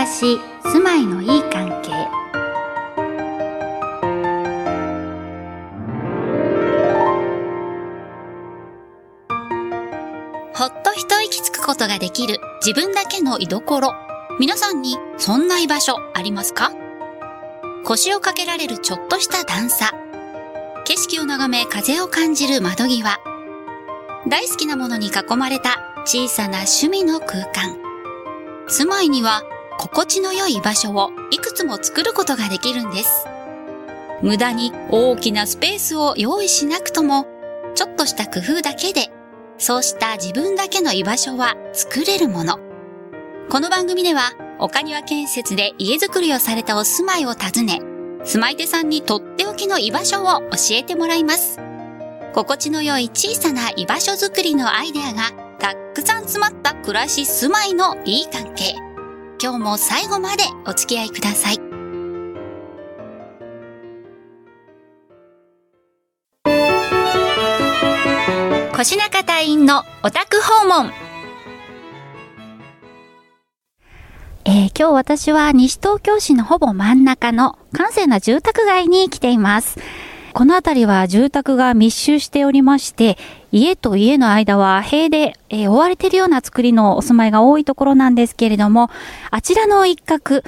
らし住まいのいい関係。ほっと一息つくことができる自分だけの居所。皆さんにそんな居場所ありますか？腰をかけられるちょっとした段差。景色を眺め風を感じる窓際。大好きなものに囲まれた小さな趣味の空間。住まいには心地の良い場所をいくつも作ることができるんです。無駄に大きなスペースを用意しなくともちょっとした工夫だけでそうした自分だけの居場所は作れるもの。この番組では岡庭建設で家づくりをされたお住まいを訪ね住まい手さんにとっておきの居場所を教えてもらいます。心地の良い小さな居場所づくりのアイデアがたくさん詰まった暮らし住まいのいい関係。今日も最後までお付き合いください腰中隊員のお宅訪問えー、今日私は西東京市のほぼ真ん中の閑静な住宅街に来ています。この辺りは住宅が密集しておりまして、家と家の間は塀で、えー、覆われているような作りのお住まいが多いところなんですけれども、あちらの一角、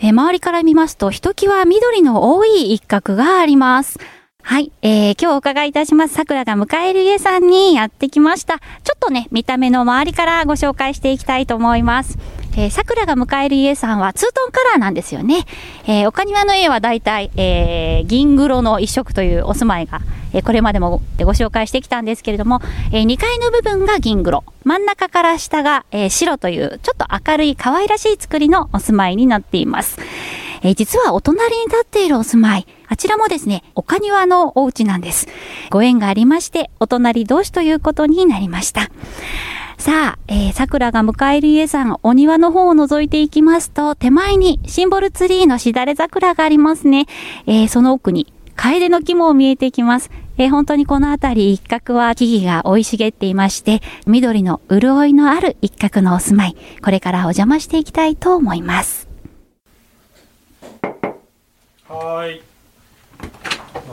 えー、周りから見ますと、ひときわ緑の多い一角があります。はい、えー、今日お伺いいたします。桜が迎える家さんにやってきました。ちょっとね、見た目の周りからご紹介していきたいと思います。えー、桜が迎える家さんはツートンカラーなんですよね。えー、岡庭の家はだいたい、えー、銀黒の一色というお住まいが、えー、これまでもご紹介してきたんですけれども、え、2階の部分が銀黒、真ん中から下が、え、白というちょっと明るい可愛らしい作りのお住まいになっています。え、実はお隣に立っているお住まい、あちらもですね、岡庭のお家なんです。ご縁がありまして、お隣同士ということになりました。さあ、えー、桜が迎える家さん、お庭の方を覗いていきますと、手前にシンボルツリーのしだれ桜がありますね。えー、その奥に、楓の木も見えてきます。えー、本当にこの辺り一角は木々が生い茂っていまして、緑の潤いのある一角のお住まい、これからお邪魔していきたいと思います。はい。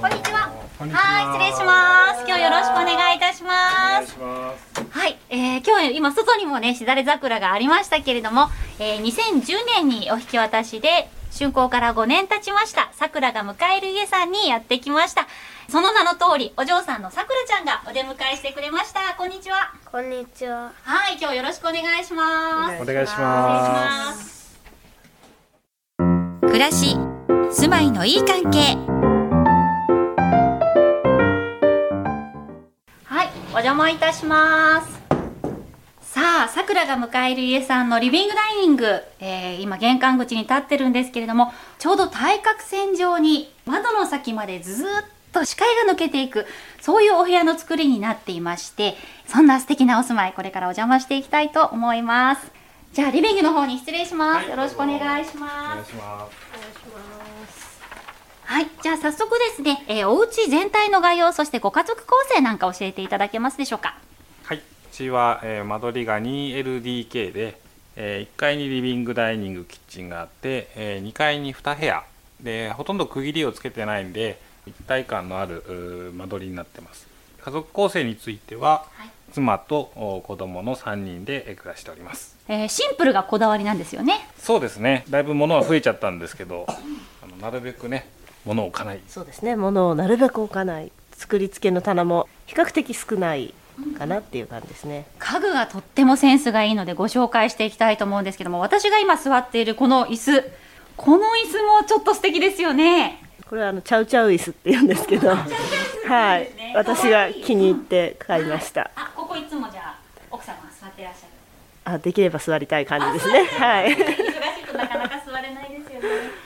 こんにちは。はい、失礼します。今日よろしくお願いいたします。はい、えー、今日今外にもね、しだれ桜がありましたけれども、えー、2010年にお引き渡しで、竣工から5年経ちました、桜が迎える家さんにやってきました。その名の通り、お嬢さんのさくらちゃんがお出迎えしてくれました。こんにちは。こんにちは。はい、今日よろしくお願いします。お願いします。暮らし、住まいのいい関係。邪魔いたしますさあ、桜が迎える家さんのリビングダイニング、えー、今玄関口に立ってるんですけれども、ちょうど対角線上に窓の先までずっと視界が抜けていく、そういうお部屋の作りになっていまして、そんな素敵なお住まい、これからお邪魔していきたいと思います。じゃあ、リビングの方に失礼します。はい、よろしくお願いします。お願いします。はい。じゃあ早速ですね、えー、お家全体の概要、そしてご家族構成なんか教えていただけますでしょうか？はい。うちは、えー、間取りが 2LDK で、えー、1階にリビングダイニングキッチンがあって、えー、2階に2部屋でほとんど区切りをつけてないんで一体感のある間取りになってます家族構成については、はい、妻と子供の3人で暮らしております、えー、シンプルがこだわりなんですよねそうですねだいぶ物は増えちゃったんですけどあのなるべくね物を置かないそうですね物をなるべく置かない作り付けの棚も比較的少ないかなっていう感じですね家具がとってもセンスがいいのでご紹介していきたいと思うんですけども私が今座っているこの椅子この椅子もちょっと素敵ですよねこれはあのチャウチャウ椅子って言うんですけど、はい、私が気に入って買いました。あ、ここいつもじゃあ奥様座ってらっしゃる。あ、できれば座りたい感じですね。はい。忙しいとなかなか座れないですよね。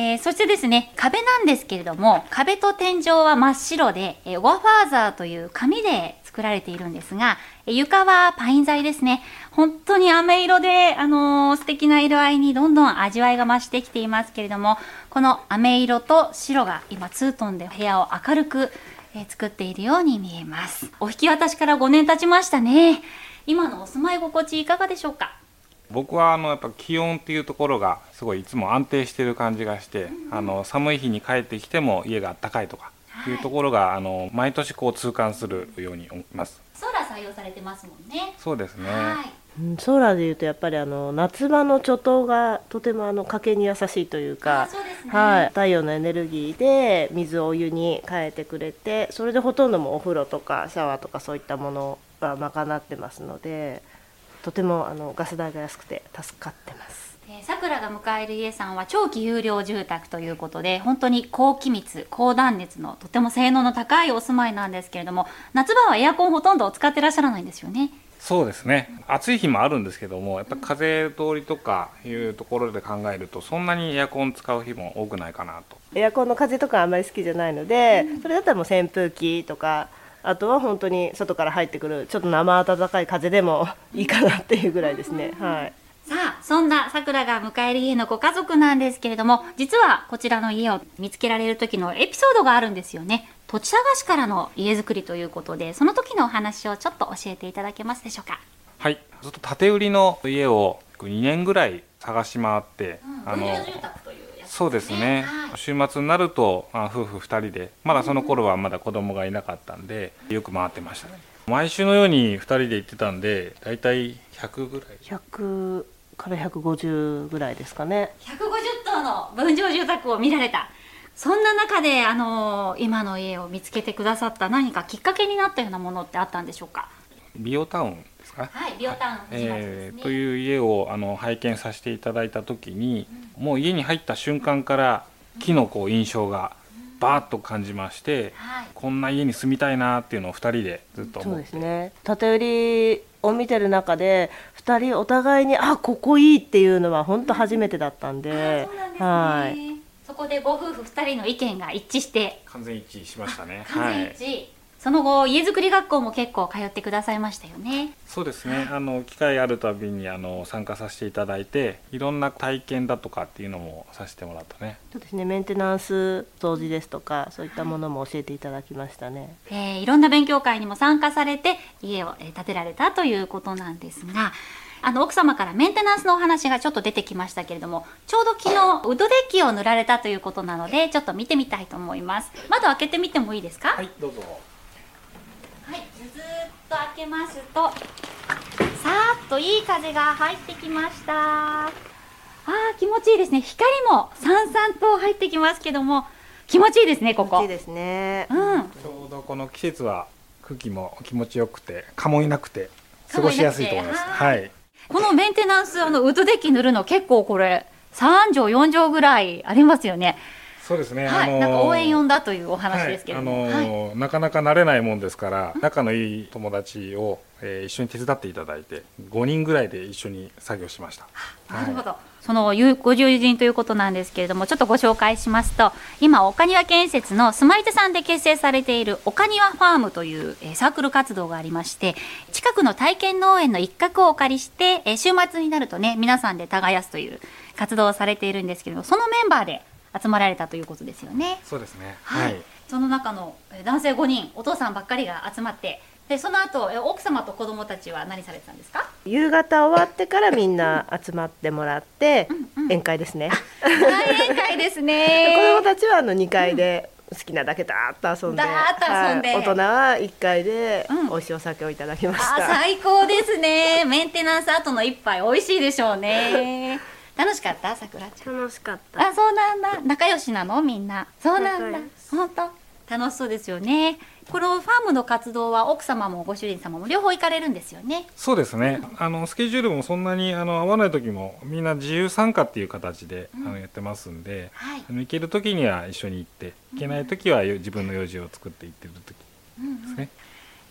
えー、そしてですね、壁なんですけれども、壁と天井は真っ白で、えー、オアファーザーという紙で作られているんですが、えー、床はパイン材ですね。本当に飴色で、あのー、素敵な色合いにどんどん味わいが増してきていますけれども、この飴色と白が今ツートンで部屋を明るく、え、作っているように見えます。お引き渡しから5年経ちましたね。今のお住まい心地いかがでしょうか？僕はあのやっぱ気温っていうところがすごいいつも安定してる感じがして、あの寒い日に帰ってきても家が暖かいとかいうところが、あの毎年こう痛感するように思います。ソーラー採用されてますもんね。そうですね。ソーラーでいうとやっぱりあの夏場の貯湯がとてもあの家計に優しいというあかそうですね。はい、太陽のエネルギーで水をお湯に変えてくれてそれでほとんどもうお風呂とかシャワーとかそういったものが賄ってますのでとてもあのガス代が安くて助かってます。えーさくらが迎える家さんは長期有料住宅ということで本当に高気密高断熱のとても性能の高いお住まいなんですけれども夏場はエアコンほとんど使ってらっしゃらないんですよねそうですね。暑い日もあるんですけども、やっぱ風通りとかいうところで考えると、そんなにエアコン使う日も多くないかなと。エアコンの風とかあんまり好きじゃないので、それだったらもう扇風機とかあとは本当に外から入ってくるちょっと生暖かい風でもいいかなっていうぐらいですね。はい。さあそんなさくらが迎える家のご家族なんですけれども実はこちらの家を見つけられる時のエピソードがあるんですよね。土地探しからの家づくりということでその時のお話をちょっと教えていただけますでしょうか？はい。ずっと建て売りの家を2年ぐらい探し回って、うやつそうですね、はい。週末になるとあ夫婦2人でまだその頃はまだ子供がいなかったんでよく回ってましたね。毎週のように2人で行ってたんで大体100ぐらい。100から150ぐらいですかね。150棟の分譲住宅を見られた。そんな中であの今の家を見つけてくださった何かきっかけになったようなものってあったんでしょうか？美容タウンですか、はいビオタウン藤松えーという家をあの拝見させていただいた時に、もう家に入った瞬間から木のこう印象がバーッと感じまして、はい。こんな家に住みたいなっていうのを2人でずっとそう思って。ですね。縦売りを見てる中で2人お互いにあここいいっていうのは本当初めてだったんで、そうなんですね、はい。そこでご夫婦2人の意見が一致して。完全一致しましたね。完全一致、その後家づくり学校も結構通ってくださいましたよね。そうですね。あの機会あるたびにあの参加させていただいていろんな体験だとかっていうのもさせてもらったね。そうですね。メンテナンス掃除ですとかそういったものも教えていただきましたね。えーいろんな勉強会にも参加されて家を、えー建てられたということなんですがあの奥様からメンテナンスのお話がちょっと出てきましたけれどもちょうど昨日ウッドデッキを塗られたということなのでちょっと見てみたいと思います。窓開けてみてもいいですか？はいどうぞと開けますと、さーっといい風が入ってきました。あー、気持ちいいですね。光もさんさんと入ってきますけども、気持ちいいですね、ここ。いいですね。うん。ちょうどこの季節は空気も気持ちよくて蚊もいなくて過ごしやすいと思いますはいこのメンテナンス、あの、ウッドデッキ塗るの結構これ、3畳、4畳ぐらいありますよね。そうですね、はい、あのーなんか応援呼んだというお話ですけれども。はい。あはい。のーなかなか慣れないもんですから仲のいい友達を、えー一緒に手伝っていただいて5人ぐらいで一緒に作業しました。なるほど。そのゆご友人ということなんですけれども、ちょっとご紹介しますと、今、岡庭建設の住まい手さんで結成されている岡庭ファームという、えーサークル活動がありまして、近くの体験農園の一角をお借りして、えー週末になるとね、皆さんで耕すという活動をされているんですけれども、そのメンバーで集まられたということですよね。そうですねははいい、その中のえー男性5人、お父さんばっかりが集まって、でその後、えー奥様と子供たちは何されてたんですか？夕方終わってからみんな集まってもらってうんうん宴会ですね。大宴会です でね。子供たちはあの2階で好きなだけだーっと遊んで、だーっと遊んではい大人は1階でうん美味しいお酒をいただきましあーた。最高ですね。メンテナンス後の一杯美味しいでしょうね。楽しかった？さくらちゃん。楽しかったあ、そうなんだ。仲良しなの？みんな。そうなんだ。本当？楽しそうですよね。このファームの活動は奥様もご主人様も両方行かれるんですよね。そうですねあのスケジュールもそんなにあの合わない時もみんな自由参加っていう形で、あのやってますんではい。あの行ける時には一緒に行って行けない時はよ自分の用事を作って行ってる時ですね、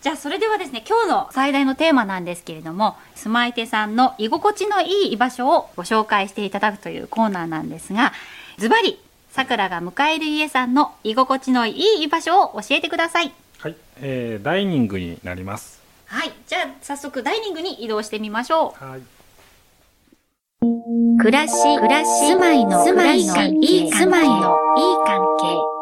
じゃあそれではですね今日の最大のテーマなんですけれども住まい手さんの居心地のいい居場所をご紹介していただくというコーナーなんですがズバリさくらが迎える家さんの居心地のいい居場所を教えてください。はい、えーダイニングになります。はいじゃあ早速ダイニングに移動してみましょはい、う暮らし暮らし住まいの住まいのいい住まいのいい関係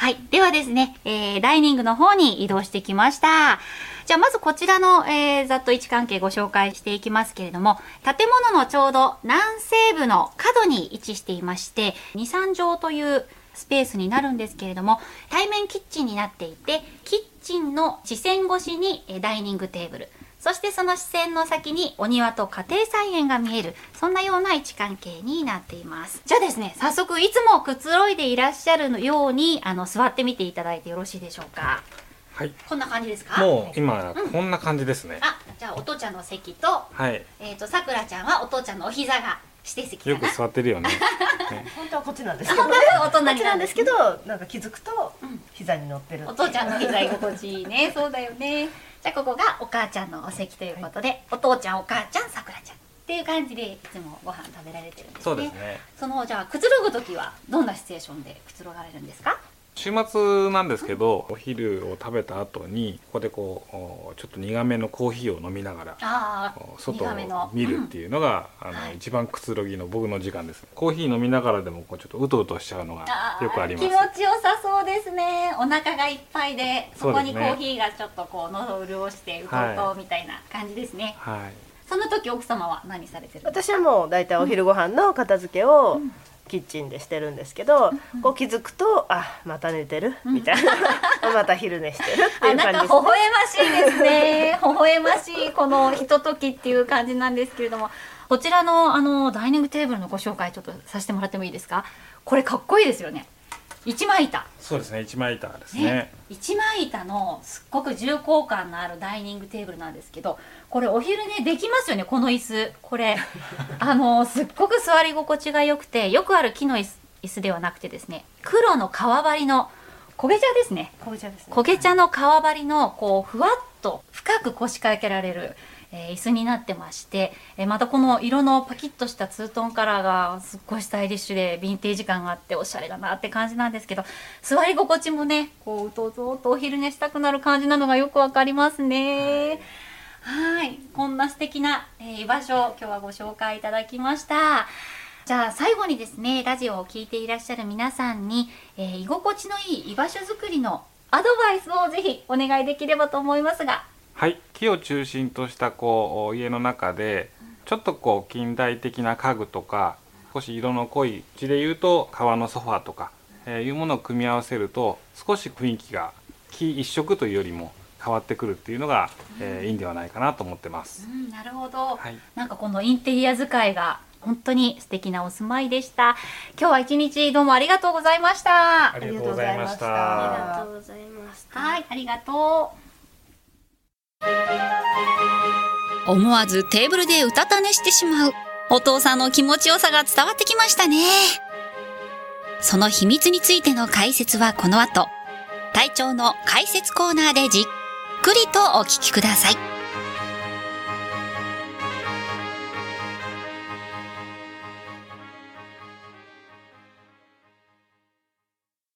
はい。ではですね、えー、ダイニングの方に移動してきました。じゃあまずこちらの、えー、ざっと位置関係ご紹介していきますけれども、建物のちょうど南西部の角に位置していまして、2、3畳というスペースになるんですけれども、対面キッチンになっていて、キッチンの視線越しにえダイニングテーブル、そしてその視線の先にお庭と家庭菜園が見える、そんなような位置関係になっています。じゃあですね、早速いつもくつろいでいらっしゃるように、あの、座ってみていただいてよろしいでしょうか。はい。こんな感じですか？もう今こんな感じですね、あ、じゃあお父ちゃんの席と、はい。えっ、と、さくらちゃんはお父ちゃんのお膝が指定席。よく座ってるよね。ね。本当はこっちなんですけど。ねおこ隣っちなんですけどなんか気づくとうん。膝に乗ってるお父ちゃんの膝居心地いいね。そうだよね。じゃあここがお母ちゃんのお席ということで、お父ちゃん、お母ちゃん、さくらちゃんっていう感じでいつもご飯食べられてるんですね。そうですねそのじゃあくつろぐ時はどんなシチュエーションでくつろがれるんですか？週末なんですけどお昼を食べた後にここでこうおちょっと苦めのコーヒーを飲みながらああこう、外を見るっていうのが、あのはい。一番くつろぎの僕の時間ですコーヒー飲みながらでもこうちょっとうとうとしちゃうのがよくあります。気持ちよさそうですね。お腹がいっぱいで、そこにコーヒーがちょっとこう喉を潤してうとうとみたいな感じですね。はい。その時奥様は何されてるんですか？私はもう大体お昼ご飯の片付けをキッチンでしてるんですけど、こう気づくとあまた寝てる、みたいな また昼寝してるっていあなんか微う感じですね笑ましいですね。微笑ましいこのひとときっていう感じなんですけれども、こちらのあのダイニングテーブルのご紹介ちょっとさせてもらってもいいですか？これかっこいいですよね。一枚板。そうですね一枚板ですね。ね、一枚板のすっごく重厚感のあるダイニングテーブルなんですけどこれお昼寝できますよねこの椅子。これ あのすっごく座り心地が良くてよくある木の椅子椅子ではなくてですね黒の革張りの焦げ茶ですね。紅茶ですね。焦げ茶の皮張りのこうふわっと深く腰掛けられる、えー椅子になってまして、えーまたこの色のパキッとしたツートンカラーがすっごいスタイリッシュでヴィンテージ感があっておしゃれだなって感じなんですけど座り心地もねこううとうとうとお昼寝したくなる感じなのがよくわかりますね。はいこんな素敵な、えー居場所を今日はご紹介いただきました。じゃあ最後にですねラジオを聴いていらっしゃる皆さんに、えー居心地のいい居場所づくりのアドバイスをぜひお願いできればと思いますがはい。木を中心としたこう家の中でちょっとこう近代的な家具とか少し色の濃いうちで言うと革のソファーとか、えーいうものを組み合わせると少し雰囲気が木一色というよりも変わってくるっていうのが、えーいいんではないかなと思ってます。うんなるほど、はい。なんかこのインテリア使いが本当に素敵なお住まいでした。今日は一日どうもありがとうございました。ありがとうございました。あありがとうございました。はいありがとう思わずテーブルでうたた寝してしまうお父さんの気持ちよさが伝わってきましたね。その秘密についての解説はこの後、隊長の解説コーナーでじっくりとお聞きください。